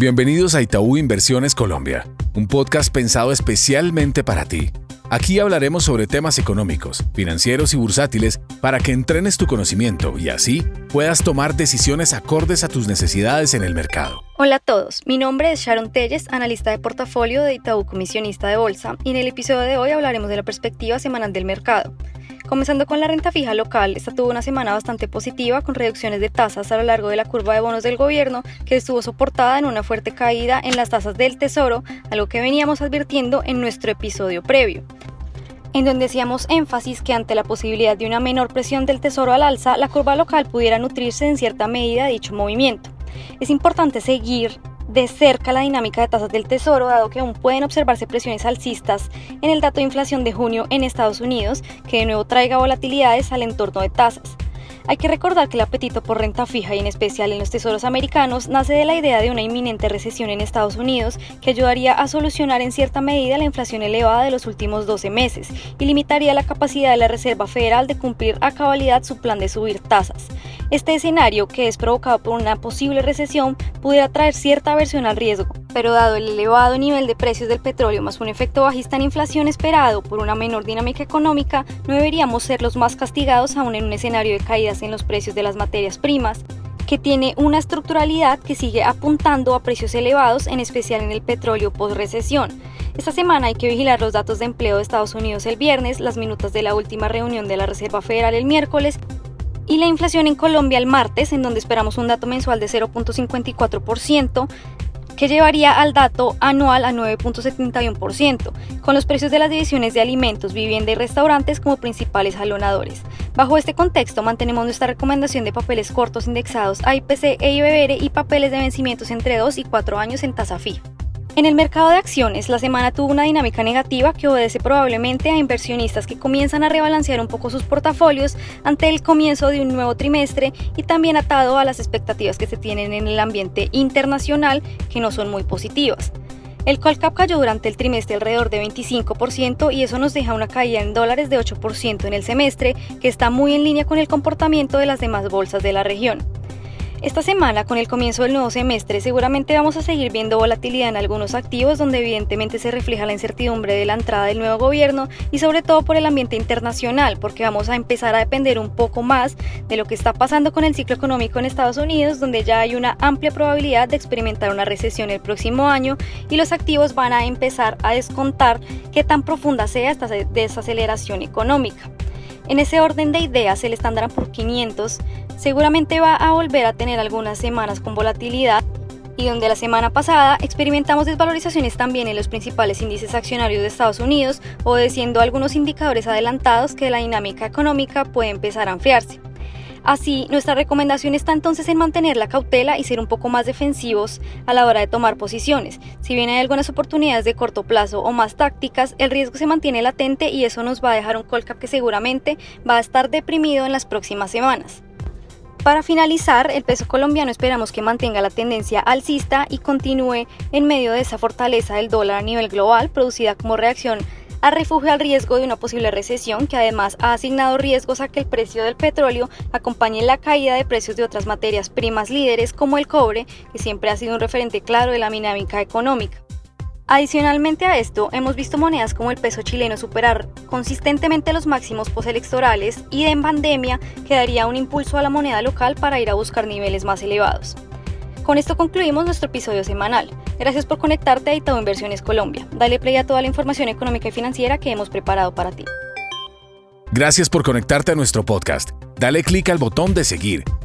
Bienvenidos a Itaú Inversiones Colombia, un podcast pensado especialmente para ti. Aquí hablaremos sobre temas económicos, financieros y bursátiles para que entrenes tu conocimiento y así puedas tomar decisiones acordes a tus necesidades en el mercado. Hola a todos, mi nombre es Sharon Telles, analista de portafolio de Itaú Comisionista de Bolsa, y en el episodio de hoy hablaremos de la perspectiva semanal del mercado. Comenzando con la renta fija local, esta tuvo una semana bastante positiva con reducciones de tasas a lo largo de la curva de bonos del gobierno, que estuvo soportada en una fuerte caída en las tasas del Tesoro, algo que veníamos advirtiendo en nuestro episodio previo en donde hacíamos énfasis que ante la posibilidad de una menor presión del tesoro al alza, la curva local pudiera nutrirse en cierta medida de dicho movimiento. Es importante seguir de cerca la dinámica de tasas del Tesoro, dado que aún pueden observarse presiones alcistas en el dato de inflación de junio en Estados Unidos, que de nuevo traiga volatilidades al entorno de tasas. Hay que recordar que el apetito por renta fija y en especial en los tesoros americanos nace de la idea de una inminente recesión en Estados Unidos que ayudaría a solucionar en cierta medida la inflación elevada de los últimos 12 meses y limitaría la capacidad de la Reserva Federal de cumplir a cabalidad su plan de subir tasas. Este escenario, que es provocado por una posible recesión, pudiera traer cierta aversión al riesgo, pero dado el elevado nivel de precios del petróleo más un efecto bajista en inflación esperado por una menor dinámica económica, no deberíamos ser los más castigados aún en un escenario de caídas en los precios de las materias primas, que tiene una estructuralidad que sigue apuntando a precios elevados, en especial en el petróleo post-recesión. Esta semana hay que vigilar los datos de empleo de Estados Unidos el viernes, las minutas de la última reunión de la Reserva Federal el miércoles y la inflación en Colombia el martes, en donde esperamos un dato mensual de 0.54%, que llevaría al dato anual a 9.71%, con los precios de las divisiones de alimentos, vivienda y restaurantes como principales jalonadores. Bajo este contexto, mantenemos nuestra recomendación de papeles cortos indexados a IPC e IBR y papeles de vencimientos entre 2 y 4 años en tasa fija. En el mercado de acciones, la semana tuvo una dinámica negativa que obedece probablemente a inversionistas que comienzan a rebalancear un poco sus portafolios ante el comienzo de un nuevo trimestre y también atado a las expectativas que se tienen en el ambiente internacional que no son muy positivas. El Colcap cayó durante el trimestre alrededor de 25% y eso nos deja una caída en dólares de 8% en el semestre, que está muy en línea con el comportamiento de las demás bolsas de la región. Esta semana, con el comienzo del nuevo semestre, seguramente vamos a seguir viendo volatilidad en algunos activos donde evidentemente se refleja la incertidumbre de la entrada del nuevo gobierno y sobre todo por el ambiente internacional, porque vamos a empezar a depender un poco más de lo que está pasando con el ciclo económico en Estados Unidos, donde ya hay una amplia probabilidad de experimentar una recesión el próximo año y los activos van a empezar a descontar qué tan profunda sea esta desaceleración económica. En ese orden de ideas, el estándar por 500 seguramente va a volver a tener algunas semanas con volatilidad y donde la semana pasada experimentamos desvalorizaciones también en los principales índices accionarios de Estados Unidos, obedeciendo algunos indicadores adelantados que la dinámica económica puede empezar a enfriarse. Así, nuestra recomendación está entonces en mantener la cautela y ser un poco más defensivos a la hora de tomar posiciones. Si bien hay algunas oportunidades de corto plazo o más tácticas, el riesgo se mantiene latente y eso nos va a dejar un call que seguramente va a estar deprimido en las próximas semanas. Para finalizar, el peso colombiano esperamos que mantenga la tendencia alcista y continúe en medio de esa fortaleza del dólar a nivel global, producida como reacción a refugio al riesgo de una posible recesión, que además ha asignado riesgos a que el precio del petróleo acompañe la caída de precios de otras materias primas líderes como el cobre, que siempre ha sido un referente claro de la dinámica económica. Adicionalmente a esto, hemos visto monedas como el peso chileno superar consistentemente los máximos postelectorales y en pandemia que daría un impulso a la moneda local para ir a buscar niveles más elevados. Con esto concluimos nuestro episodio semanal. Gracias por conectarte a Itaú Inversiones Colombia. Dale play a toda la información económica y financiera que hemos preparado para ti. Gracias por conectarte a nuestro podcast. Dale clic al botón de seguir